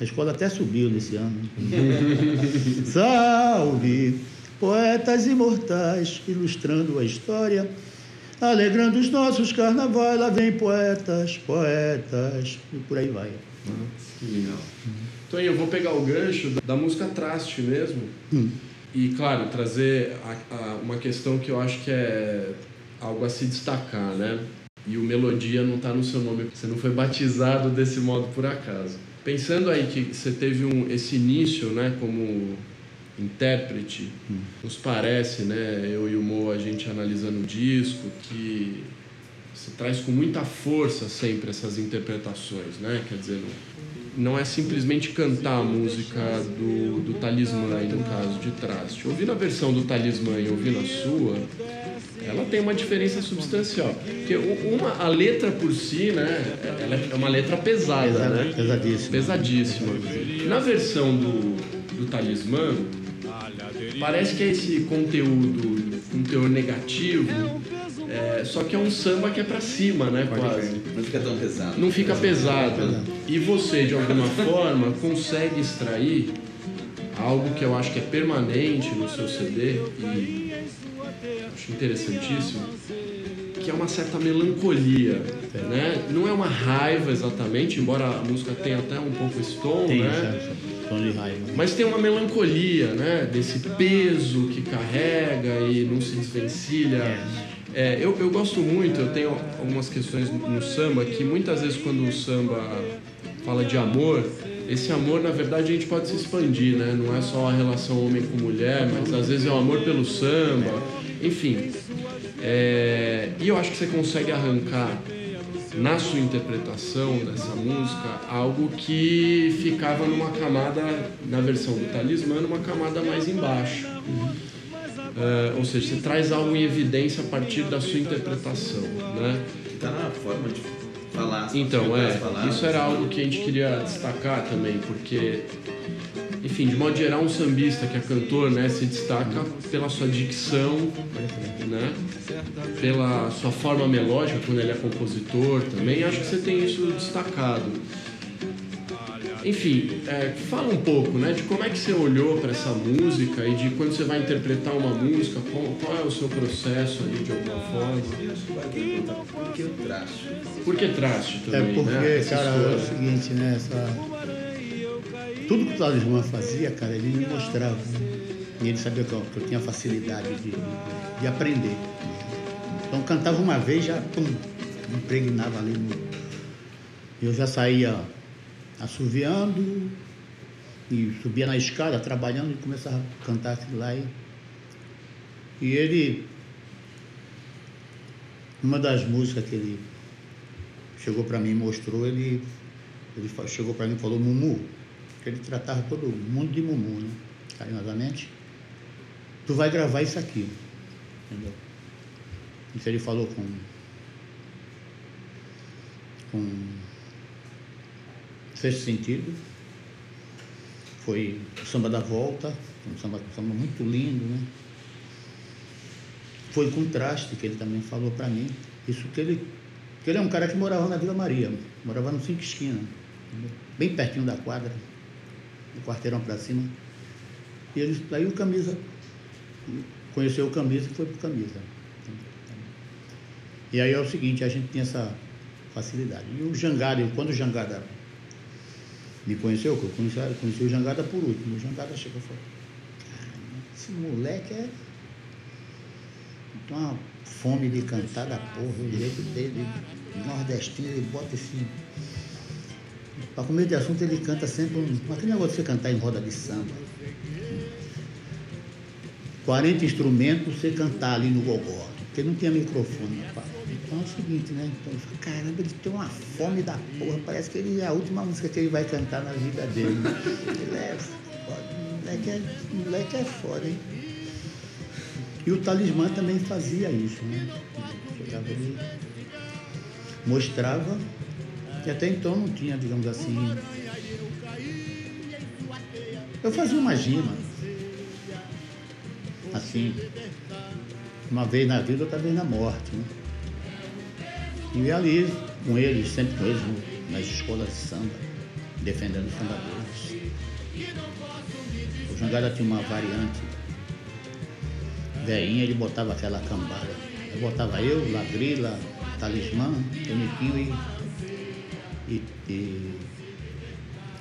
A escola até subiu nesse ano. Salve, poetas imortais, ilustrando a história, alegrando os nossos carnavais. Lá vem poetas, poetas, e por aí vai. Que legal. Então eu vou pegar o gancho da música Traste mesmo. Hum. E, claro, trazer a, a, uma questão que eu acho que é algo a se destacar, né? E o Melodia não está no seu nome, você não foi batizado desse modo por acaso. Pensando aí que você teve um, esse início, né, como intérprete, Hum. nos parece, né, eu e o Mo, a gente analisando o disco, que você traz com muita força sempre essas interpretações, né? Quer dizer, não, não é simplesmente cantar a música do, do Talismã, aí no caso de Traste. Ouvindo a versão do Talismã e ouvindo a sua, ela tem uma diferença substancial. Porque uma, a letra por si, né, ela é uma letra pesada, Pesa- né? Pesadíssimo. Pesadíssima. Na versão do, do Talismã, parece que é esse conteúdo, um teor negativo, é, só que é um samba que é pra cima, né, quase. Não fica tão pesado. Não fica pesado. E você, de alguma forma, consegue extrair algo que eu acho que é permanente no seu CD e acho interessantíssimo, que é uma certa melancolia, né? Não é uma raiva exatamente, embora a música tenha até um pouco esse tom, Tem, né? sabe? Tom de raiva. Mas tem uma melancolia, né? Desse peso que carrega e não se desvencilha. É, eu, eu gosto muito, eu tenho algumas questões no samba que muitas vezes quando o samba fala de amor, esse amor na verdade a gente pode se expandir, né? Não é só a relação homem com mulher, mas às vezes é o amor pelo samba, enfim. É, e eu acho que você consegue arrancar na sua interpretação dessa música algo que ficava numa camada, na versão do Talismã, numa camada mais embaixo. É, ou seja, você traz algo em evidência a partir da sua interpretação, né? Que tá na forma de falar. Então, é, as palavras. isso era algo que a gente queria destacar também, porque, enfim, de modo geral, um sambista que é cantor, né, se destaca pela sua dicção, né, pela sua forma melódica, quando ele é compositor também, acho que você tem isso destacado. Enfim, é, fala um pouco, né, de como é que você olhou para essa música e de quando você vai interpretar uma música, qual, qual é o seu processo ali de alguma forma. Por que o traço? Por que traste É também, porque, né? cara, é o seguinte, né? Essa... Tudo que o Talismã fazia, cara, ele me mostrava. E ele sabia que eu, que eu tinha facilidade de, de, de aprender. Então cantava uma vez, já pum, impregnava ali. Eu já saía assoviando e subia na escada, trabalhando e começava a cantar aquilo lá. E, e ele, uma das músicas que ele chegou para mim e mostrou, ele, ele chegou para mim e falou Mumu, que ele tratava todo mundo de Mumu, né? Carinhosamente. Tu vai gravar isso aqui. Entendeu? Isso ele falou com. com. fez sentido. Foi o samba da volta, um samba, um samba muito lindo, né? Foi contraste que ele também falou para mim. Isso que ele. que ele é um cara que morava na Vila Maria, morava no Cinco Esquinas, entendeu? bem pertinho da quadra, do quarteirão para cima. E ele, aí o camisa conheceu o camisa e foi pro camisa. E aí é o seguinte, a gente tinha essa facilidade. E o Jangada, quando o Jangada me conheceu, eu conheci, conheci o Jangada por último, o Jangada chegou e falou, "Caramba, esse moleque é uma fome de cantar da porra, o jeito dele, nordestino, ele bota esse. Para comer de assunto, ele canta sempre um. Aquele negócio de você cantar em roda de samba. 40 instrumentos, você cantar ali no gogó, porque não tinha microfone. Então é o seguinte, né? Então caramba, ele tem uma fome da porra, parece que ele é a última música que ele vai cantar na vida dele. Ele é foda, moleque é, moleque é foda, hein? E o talismã também fazia isso, né? Chegava ali, mostrava, que até então não tinha, digamos assim. Eu fazia uma gima. Assim, uma vez na vida, outra vez na morte. Né? E ali, com eles, sempre com eles, no- nas escolas de samba. defendendo os sambadores. O Jangada tinha uma variante veinha, ele botava aquela cambada. Eu botava eu, Lagrila, Talismã, Toniquinho e, e, e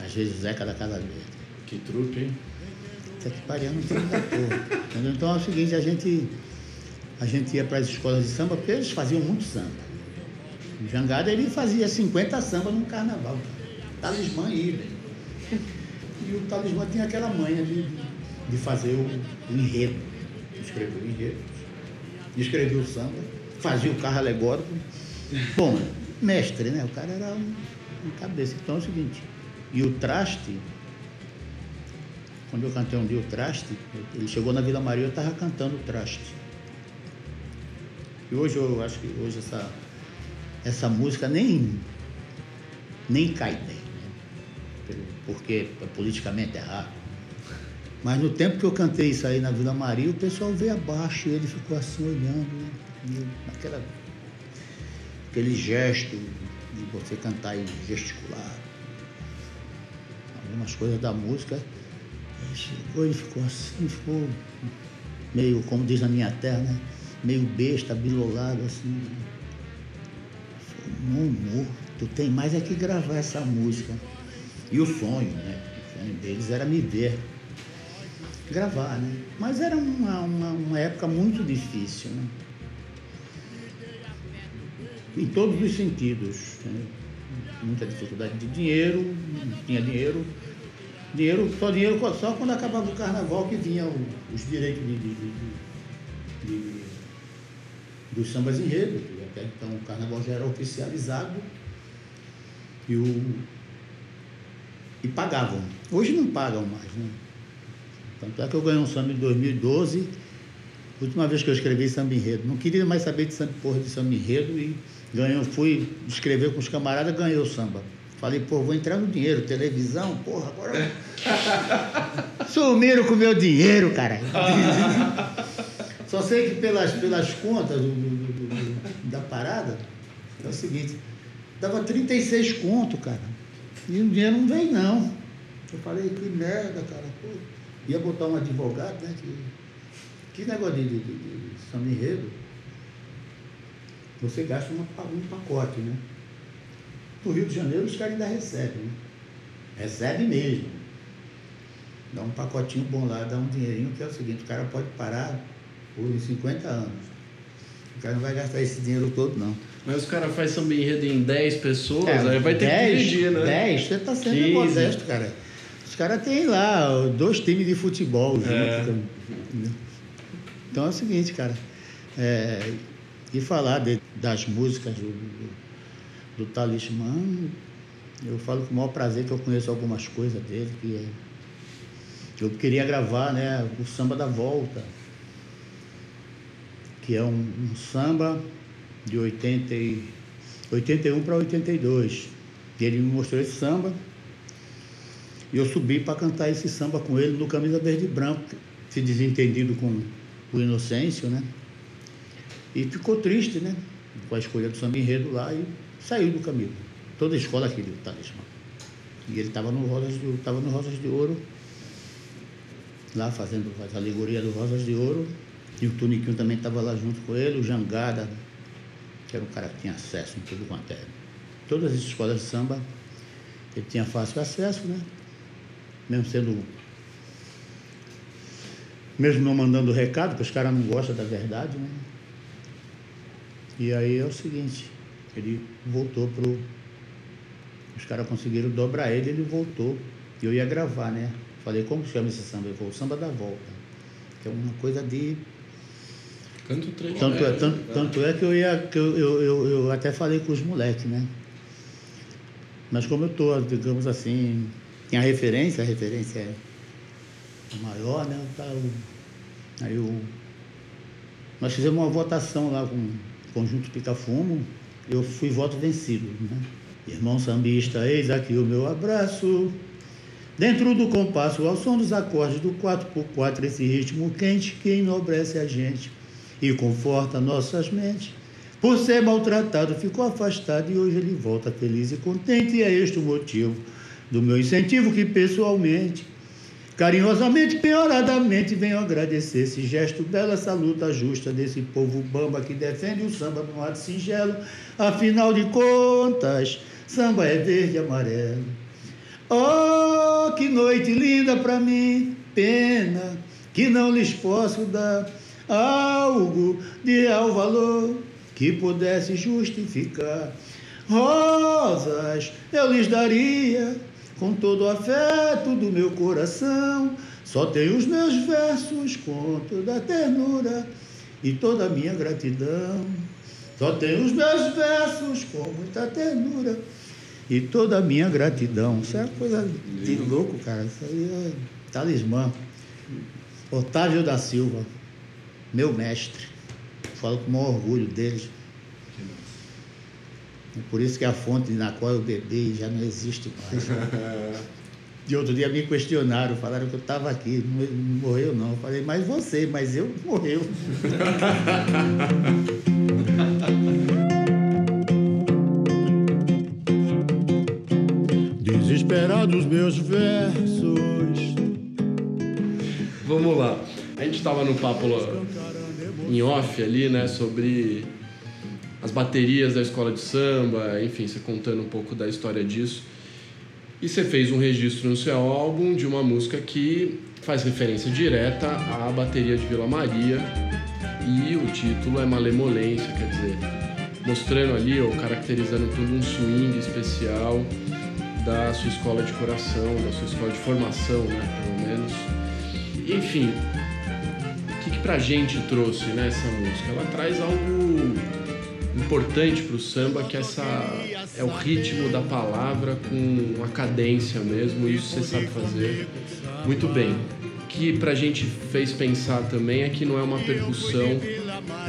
às vezes Zeca da Casa Verde. Que truque, hein? Isso aqui pariando filho da porra. Entendeu? Então é o seguinte, a gente, a gente ia para as escolas de samba, porque eles faziam muito samba. O Jangada ele fazia 50 sambas no carnaval. Talismã idem. E o talismã tinha aquela manha de, de fazer o, o enredo. Escreveu o enredo, escreveu o samba, fazia o carro alegórico. Bom, mestre, né? O cara era um, um cabeça. Então é o seguinte, e o traste, quando eu cantei um dia o traste, ele chegou na Vila Maria, eu estava cantando o traste. E hoje eu acho que hoje essa, essa música nem, nem cai bem, né? Porque é politicamente errado. Mas no tempo que eu cantei isso aí na Vila Maria, o pessoal veio abaixo e ele ficou assim olhando, né? E eu, aquela, aquele gesto de você cantar e gesticular. Algumas coisas da música. Ele ficou assim, ficou meio, como diz na minha terra, né? meio besta, bilolado, assim. Falei, Mumu, tu tem mais é que gravar essa música. E o sonho, né? O sonho deles era me ver gravar, né? Mas era uma, uma, uma época muito difícil, né? Em todos os sentidos. Né? Muita dificuldade de dinheiro, não tinha dinheiro. Dinheiro, só dinheiro só quando acabava o carnaval que vinham os direitos de, de, de- dos sambas enredo. Até então o carnaval já era oficializado e, o, e pagavam. Hoje não pagam mais, né? Tanto é que eu ganhei um samba em 2012, última vez que eu escrevi samba enredo. Não queria mais saber de samba, porra de samba enredo e ganhei, fui escrever com os camaradas, ganhei o samba. Falei, pô, vou entrar no dinheiro, televisão, porra, agora. Sumiram com o meu dinheiro, cara. Só sei que pelas, pelas contas do- do- do- da parada, é o seguinte, dava 36 conto, cara. E o dinheiro não veio, não. Eu falei, que merda, cara. Pô, ia botar um advogado, né? Que, que negócio de, de, de, de samba enredo. Você gasta uma, um pacote, né? No Rio de Janeiro os caras ainda recebem, né? Recebe mesmo. Dá um pacotinho bom lá, dá um dinheirinho, que é o seguinte, o cara pode parar por 50 anos. O cara não vai gastar esse dinheiro todo, não. Mas os caras fazem samba enredo em 10 pessoas, aí vai ter É, dez, que dividir, né? 10, você tá sendo 15. modesto, cara. Os caras têm lá dois times de futebol juntos. É. cara. Então é o seguinte, cara. é, e falar de- das músicas do, do, do Talismã, eu falo com o maior prazer que eu conheço algumas coisas dele, que é, eu queria gravar né, o Samba da Volta, que é um, um samba de 80 e, 81 para 82. E ele me mostrou esse samba. E eu subi para cantar esse samba com ele no Camisa Verde e Branco, se desentendido com o Inocêncio, né? E ficou triste, né? Com a escolha do samba enredo lá e saiu do caminho. Toda a escola queria o talismã. E ele estava no Rosas de, tava no Rosas de Ouro, lá fazendo as alegorias do Rosas de Ouro. E o Tuniquinho também estava lá junto com ele, o Jangada, que era um cara que tinha acesso em tudo quanto era. Todas as escolas de samba, ele tinha fácil acesso, né? Mesmo sendo. Mesmo não mandando recado, porque os caras não gostam da verdade, né? E aí é o seguinte, ele voltou pro. Os caras conseguiram dobrar ele, ele voltou. E eu ia gravar, né? Falei, como chama esse samba? Ele falou, samba da volta. Que é uma coisa de Canta o trecho. tanto é, tanto, tanto é que eu ia. Que eu, eu, eu, eu até falei com os moleques, né? Mas como eu tô, digamos assim, tem a referência, a referência é maior, né? Tá, aí o, nós fizemos uma votação lá com o Conjunto Pica-Fumo, eu fui voto vencido, né? Irmão sambista, eis aqui o meu abraço. Dentro do compasso, ao som dos acordes do 4x4, esse ritmo quente que enobrece a gente e conforta nossas mentes. Por ser maltratado, ficou afastado e hoje ele volta feliz e contente, e é este o motivo do meu incentivo que pessoalmente, carinhosamente, penhoradamente, venho agradecer esse gesto belo, essa luta justa desse povo bamba que defende o samba no ato singelo. Afinal de contas, samba é verde e amarelo. Oh, que noite linda para mim, pena que não lhes posso dar algo de real valor que pudesse justificar. Rosas eu lhes daria com todo o afeto do meu coração. Só tenho os meus versos com toda a ternura e toda a minha gratidão. Só tenho os meus versos com muita ternura e toda a minha gratidão. Isso é uma coisa de louco, cara. Isso aí é talismã. Otávio da Silva, meu mestre. Falo com o maior orgulho deles. É por isso que a fonte na qual eu bebi já não existe mais. De outro dia me questionaram, falaram que eu estava aqui, não, não morreu não. Eu falei, mas você, mas eu morreu. Desesperados meus versos. Vamos lá. A gente estava no papo em off ali, né, sobre as baterias da escola de samba, enfim, você contando um pouco da história disso. E você fez um registro no seu álbum de uma música que faz referência direta à bateria de Vila Maria e o título é Malemolência, quer dizer, mostrando ali ou caracterizando todo um swing especial da sua escola de coração, da sua escola de formação, né, pelo menos. Enfim, o que, que pra gente trouxe nessa né, música? Ela traz algo importante para o samba que essa é o ritmo da palavra com a cadência mesmo, isso você sabe fazer muito bem. O que para a gente fez pensar também é que não é uma percussão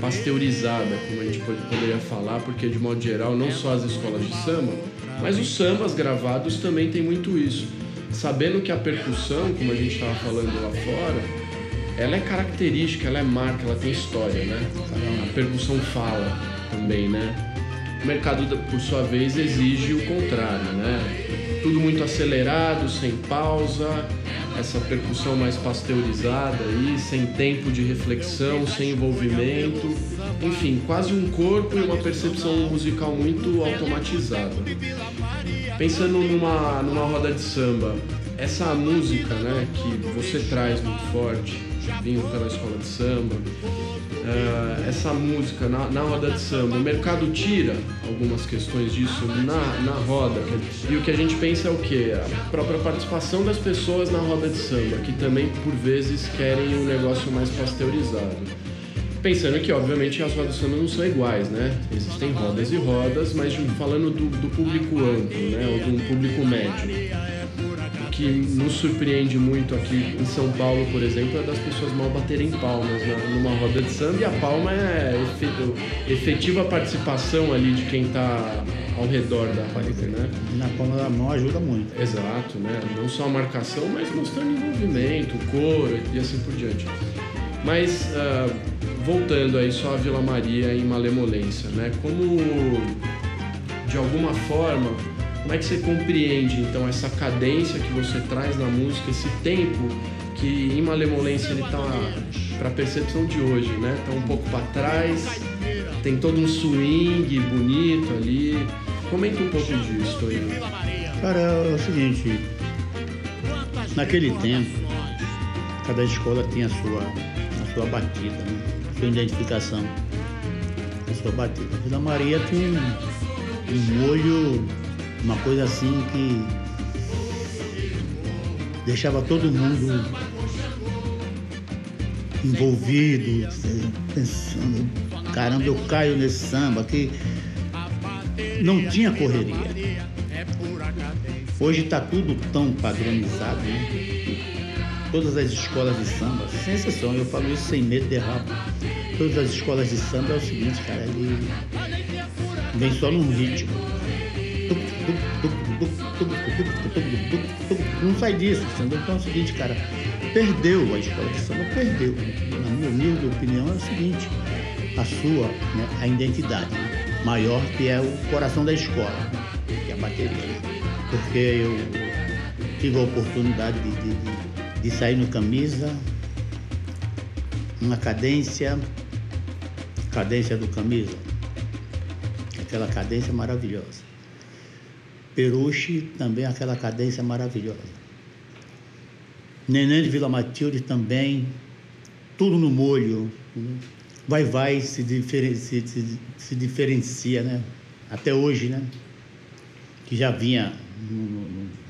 pasteurizada, como a gente poderia falar, porque de modo geral não só as escolas de samba, mas os sambas gravados também tem muito isso. Sabendo que a percussão, como a gente estava falando lá fora, ela é característica, ela é marca, ela tem história, né? A percussão fala também, né? O mercado, por sua vez, exige o contrário, né? Tudo muito acelerado, sem pausa, essa percussão mais pasteurizada aí, sem tempo de reflexão, sem envolvimento, enfim, quase um corpo e uma percepção musical muito automatizada. Pensando numa, numa roda de samba, essa música, né, que você traz muito forte, vindo pela escola de samba, uh, essa música na, na, roda de samba, o mercado tira algumas questões disso na, na roda. E o que a gente pensa é o que? A própria participação das pessoas na roda de samba, que também por vezes querem um negócio mais pasteurizado. Pensando que, obviamente, as rodas de samba não são iguais, né? Existem rodas e rodas, mas falando do, do público amplo, né? Ou de um público médio que nos surpreende muito aqui em São Paulo, por exemplo, é das pessoas mal baterem palmas na, numa roda de samba e a palma é efetiva participação ali de quem está ao redor da roda, né? Na palma da mão ajuda muito. Exato, né? Não só a marcação, mas mostrando envolvimento, cor e assim por diante. Mas uh, voltando aí só a Vila Maria em Malemolência, né? Como de alguma forma como é que você compreende então essa cadência que você traz na música, esse tempo que em Malemolência ele tá para percepção de hoje, né? Tá um pouco para trás, tem todo um swing bonito ali. Comenta um pouco disso aí. Cara, é o seguinte, naquele tempo, cada escola tinha a sua, a sua batida, né? a sua identificação, a sua batida. A Vila Maria tem um, um molho uma coisa assim que deixava todo mundo envolvido, pensando, caramba, eu caio nesse samba que não tinha correria. Hoje está tudo tão padronizado, né? Todas as escolas de samba, sem exceção, eu falo isso sem medo de errar. Todas as escolas de samba é o seguinte, cara, ele vem só num ritmo não sai disso, entendeu? Então é o seguinte, cara, perdeu a escola de samba, perdeu. Na minha humilde opinião é o seguinte, a sua, né, a identidade maior que é o coração da escola, que é a bateria. Porque eu tive a oportunidade de, de, de, de sair no camisa, uma cadência, cadência do camisa, aquela cadência maravilhosa. Peruche também aquela cadência maravilhosa. Neném de Vila Matilde também, tudo no molho. Vai, vai, se, diferencia, se, se diferencia, né? Até hoje, né? Que já vinha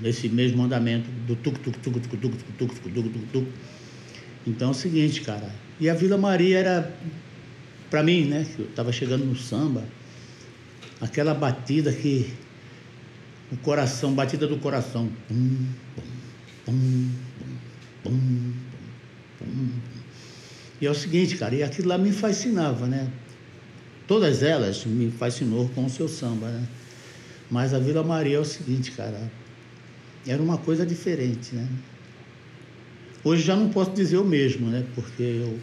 nesse mesmo andamento do tuc tuc tuc tuc tuc tuc tuc tuc tuc tuc. Então é o seguinte, cara. E a Vila Maria era, para mim, né? Que eu estava chegando no samba, aquela batida que o coração, batida do coração. Pum, pum, pum, E é o seguinte, cara, e aquilo lá me fascinava, né? Todas elas me fascinou com o seu samba, né? Mas a Vila Maria é o seguinte, cara, era uma coisa diferente, né? Hoje já não posso dizer o mesmo, né? Porque eu,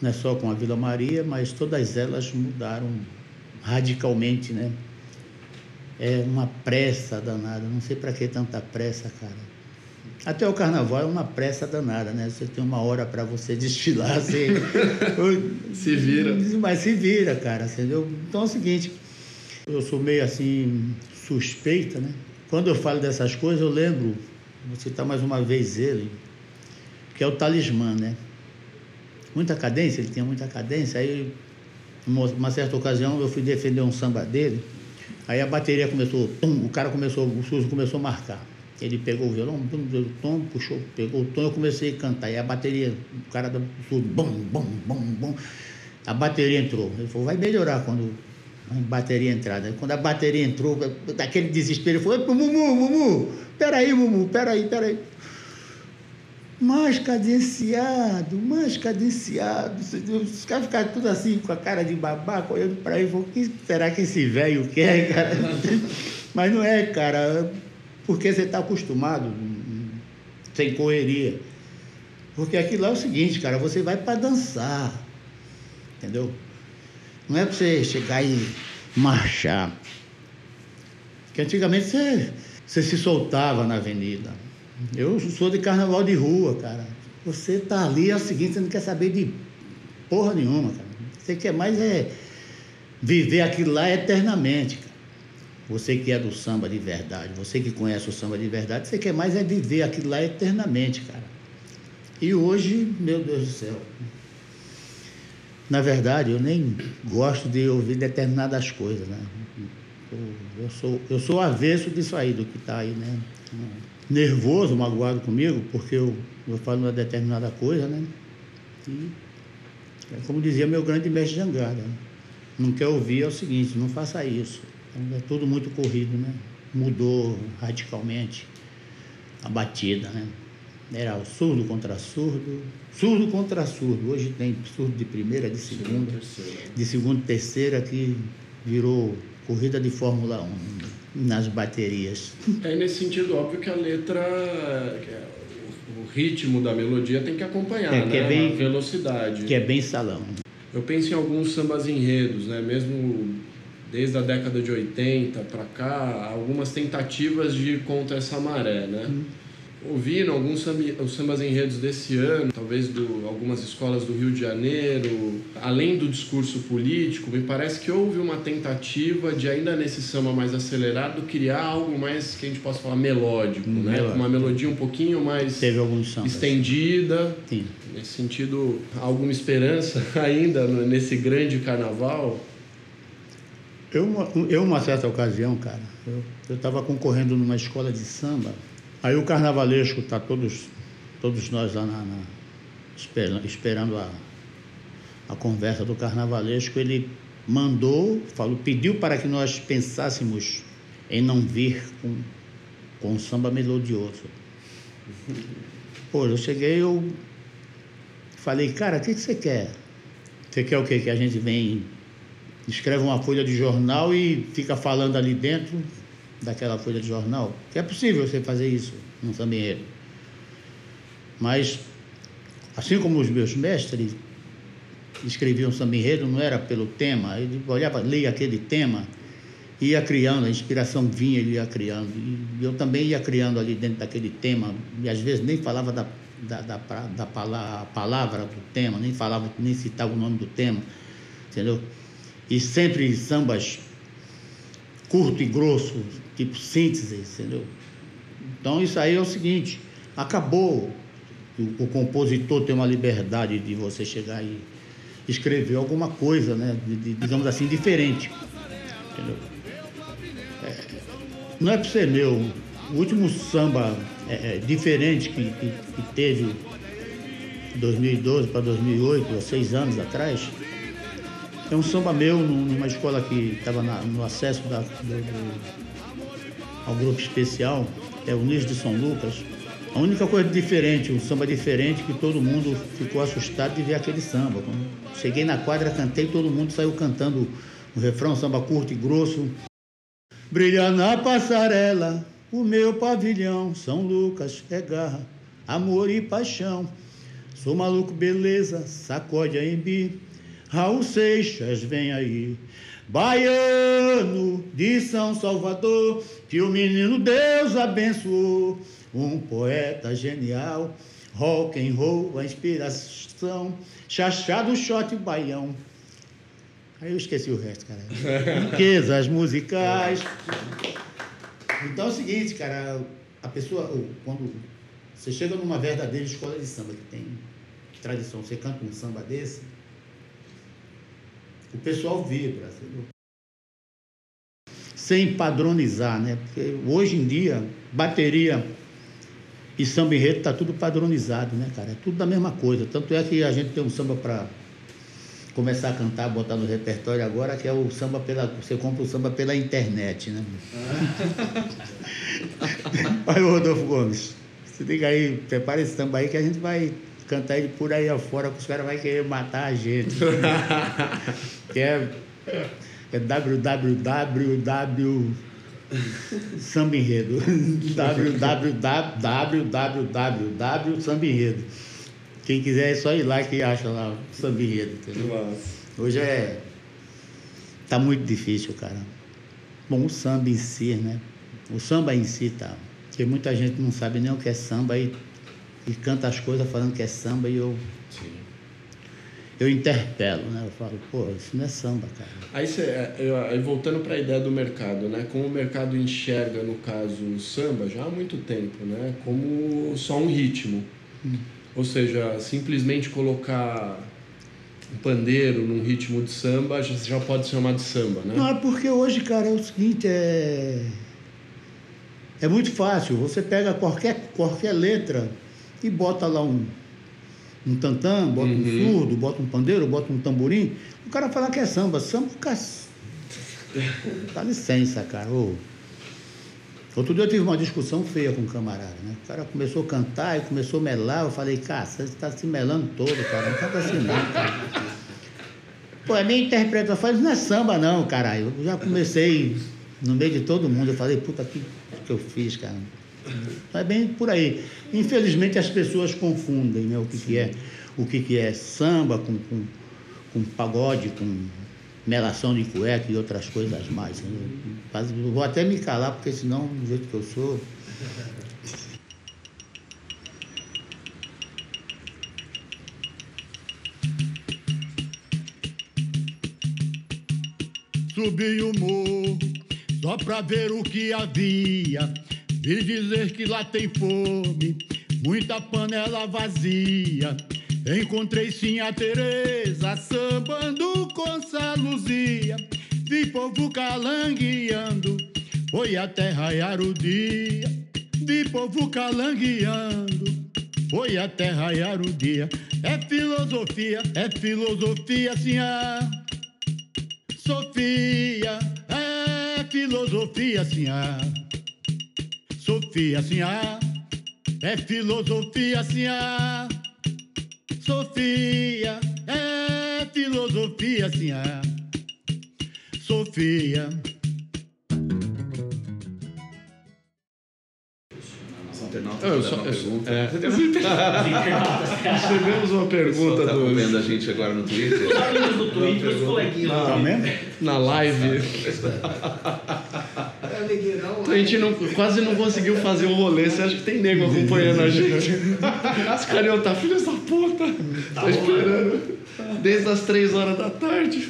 não é só com a Vila Maria, mas todas elas mudaram radicalmente, né? É uma pressa danada. Não sei para que tanta pressa, cara. Até o carnaval é uma pressa danada, né? Você tem uma hora para você desfilar, você... se vira. Mas se vira, cara, entendeu? Então é o seguinte, eu sou meio assim suspeita, né? Quando eu falo dessas coisas, eu lembro, vou citar mais uma vez ele, que é o talismã, né? Muita cadência, ele tinha muita cadência. Aí, uma certa ocasião, eu fui defender um samba dele. Aí a bateria começou, tum, o cara começou, o Suzy começou a marcar. Ele pegou o violão, tum, deu o tom, puxou, pegou o tom, eu comecei a cantar. E a bateria, o cara do Suzy, bom, bom, bom, bom. A bateria entrou. Ele falou, vai melhorar quando a bateria entrar. Quando a bateria entrou, daquele desespero, ele falou, Mumu, Mumu, peraí, Mumu, peraí, peraí mais cadenciado, mais cadenciado. Os caras ficaram tudo assim, com a cara de babaca, olhando para ele, o que será que esse velho quer, cara? Mas não é, cara, porque você está acostumado, sem correria. Porque aquilo lá é o seguinte, cara, você vai para dançar, entendeu? Não é para você chegar e marchar. Porque antigamente você, você se soltava na avenida. Eu sou de carnaval de rua, cara. Você tá ali, é o seguinte, você não quer saber de porra nenhuma, cara. Você quer mais é viver aquilo lá eternamente, cara. Você que é do samba de verdade, você que conhece o samba de verdade, você quer mais é viver aquilo lá eternamente, cara. E hoje, meu Deus do céu. Na verdade, eu nem gosto de ouvir determinadas coisas, né? Eu, eu sou, eu sou avesso disso aí, do que está aí, né? Nervoso, magoado comigo, porque eu, eu falo uma determinada coisa, né? E, é como dizia meu grande mestre Jangada, não quer ouvir é o seguinte, não faça isso. Então, é tudo muito corrido, né? Mudou radicalmente a batida, né? Era o surdo contra surdo, surdo contra surdo. Hoje tem surdo de primeira, de segunda, de segunda e terceira, que virou corrida de Fórmula 1 nas baterias. É nesse sentido óbvio que a letra, é, o ritmo da melodia tem que acompanhar, é, que né? É bem, a velocidade. Que é bem salão. Eu penso em alguns sambas enredos, né? Mesmo desde a década de 80 para cá, algumas tentativas de ir contra essa maré, né? Hum ouvindo alguns sambas enredos desse ano, talvez do algumas escolas do Rio de Janeiro, além do discurso político, me parece que houve uma tentativa de ainda nesse samba mais acelerado criar algo mais que a gente possa falar melódico, hum, né? Melódico. Uma melodia um pouquinho mais Teve alguns sambas. estendida. Sim. Nesse sentido, alguma esperança ainda nesse grande carnaval? Eu, eu uma certa ocasião, cara, eu estava concorrendo numa escola de samba Aí o carnavalesco está todos, todos nós lá na, na esperando, a, a conversa do carnavalesco, ele mandou, falou, pediu para que nós pensássemos em não vir com, com samba melodioso. Pô, eu cheguei, eu falei, cara, o que, que você quer? Você quer o quê? Que a gente vem, escreve uma folha de jornal e fica falando ali dentro? Daquela folha de jornal, que é possível você fazer isso num samba Mas, assim como os meus mestres escreviam samba enredo, não era pelo tema, ele olhava, lia aquele tema ia criando, a inspiração vinha, ele ia criando. E eu também ia criando ali dentro daquele tema, e às vezes nem falava da, da, da, da palavra, palavra do tema, nem falava, nem citava o nome do tema, entendeu? E sempre sambas curto e grosso, tipo síntese, entendeu? Então isso aí é o seguinte, acabou o, o compositor ter uma liberdade de você chegar e escrever alguma coisa, né, de, de, digamos assim, diferente, entendeu? não é para ser meu. O último samba é, é, diferente que, que, que teve 2012 para 2008, há seis anos atrás, é um samba meu numa escola que estava no acesso da, do, do, ao grupo especial, é o Nis de São Lucas. A única coisa diferente, um samba diferente, que todo mundo ficou assustado de ver aquele samba. Quando cheguei na quadra, cantei, todo mundo saiu cantando o refrão, samba curto e grosso. Brilha na passarela o meu pavilhão, São Lucas é garra, amor e paixão. Sou maluco, beleza, sacode a embi. Raul Seixas vem aí. Baiano de São Salvador, que o menino Deus abençoou. Um poeta genial, rock and roll, a inspiração, chachado, shot baião. Aí eu esqueci o resto, cara. Riquezas musicais. Então é o seguinte, cara, a pessoa, quando você chega numa verdadeira escola de samba que tem tradição, você canta um samba desse, o pessoal vibra, entendeu? Sem padronizar, né? Porque hoje em dia, bateria e samba enredo tá tudo padronizado, né, cara? É tudo da mesma coisa. Tanto é que a gente tem um samba para começar a cantar, botar no repertório agora, que é o samba pela. Você compra o samba pela internet, né? Aí, Rodolfo Gomes, você liga aí, prepara esse samba aí que a gente vai cantar ele por aí afora, que os caras vão querer matar a gente. que é, é www samba enredo. www samba enredo. Quem quiser é só ir lá que acha lá o samba enredo? Hoje é. Tá muito difícil, cara. Bom, o samba em si, né? O samba em si tá. Porque muita gente não sabe nem o que é samba e, e canta as coisas falando que é samba e eu. Sim. Eu interpelo, né? Eu falo, pô, isso não é samba, cara. Aí, cê, é, aí voltando para a ideia do mercado, né? Como o mercado enxerga, no caso, o samba já há muito tempo, né? Como só um ritmo. Hum. Ou seja, simplesmente colocar um pandeiro num ritmo de samba já, já pode ser chamado de samba, né? Não, é porque hoje, cara, é o seguinte, é... É muito fácil. Você pega qualquer, qualquer letra e bota lá um, um tantã, bota uhum. um surdo, bota um pandeiro, bota um tamborim. O cara fala que é samba. Samba, cara... Dá licença, cara. Ô, Outro dia eu tive uma discussão feia com um camarada, né? O cara começou a cantar e começou a melar. Eu falei, cara, você está se melando todo, cara. Não canta assim não, cara. Pô, a minha interpretação não é samba não, caralho. Eu já comecei no meio de todo mundo. Eu falei, puta, que que eu fiz, cara? É bem por aí. Infelizmente as pessoas confundem né, o que, que é o que, que é samba com, com, com pagode, com melação de cueca e outras coisas mais. Eu vou até me calar, porque senão, do jeito que eu sou. Subi o morro só pra ver o que havia. Vi dizer que lá tem fome, muita panela vazia. Encontrei sim a Tereza sambando com Saluzia. Vi povo calangueando, foi até raiar o dia. Vi povo calangueando, foi até raiar o dia. É filosofia, é filosofia, ah. Sofia, é filosofia, sim, ah. Sofia, sim, ah. É filosofia, sim, ah. Sofia, é filosofia, sim, é. Sofia. Internautas Eu só, uma eu é, recebemos uma pergunta tá do, vendo a gente agora no Twitter. Os amigos do Twitter, os coleguinhas. Tá mesmo? na live. A gente não, quase não conseguiu fazer o rolê. Você acha que tem nego acompanhando a gente? Os caras estar, filhos da puta. Tá esperando desde as três horas da tarde.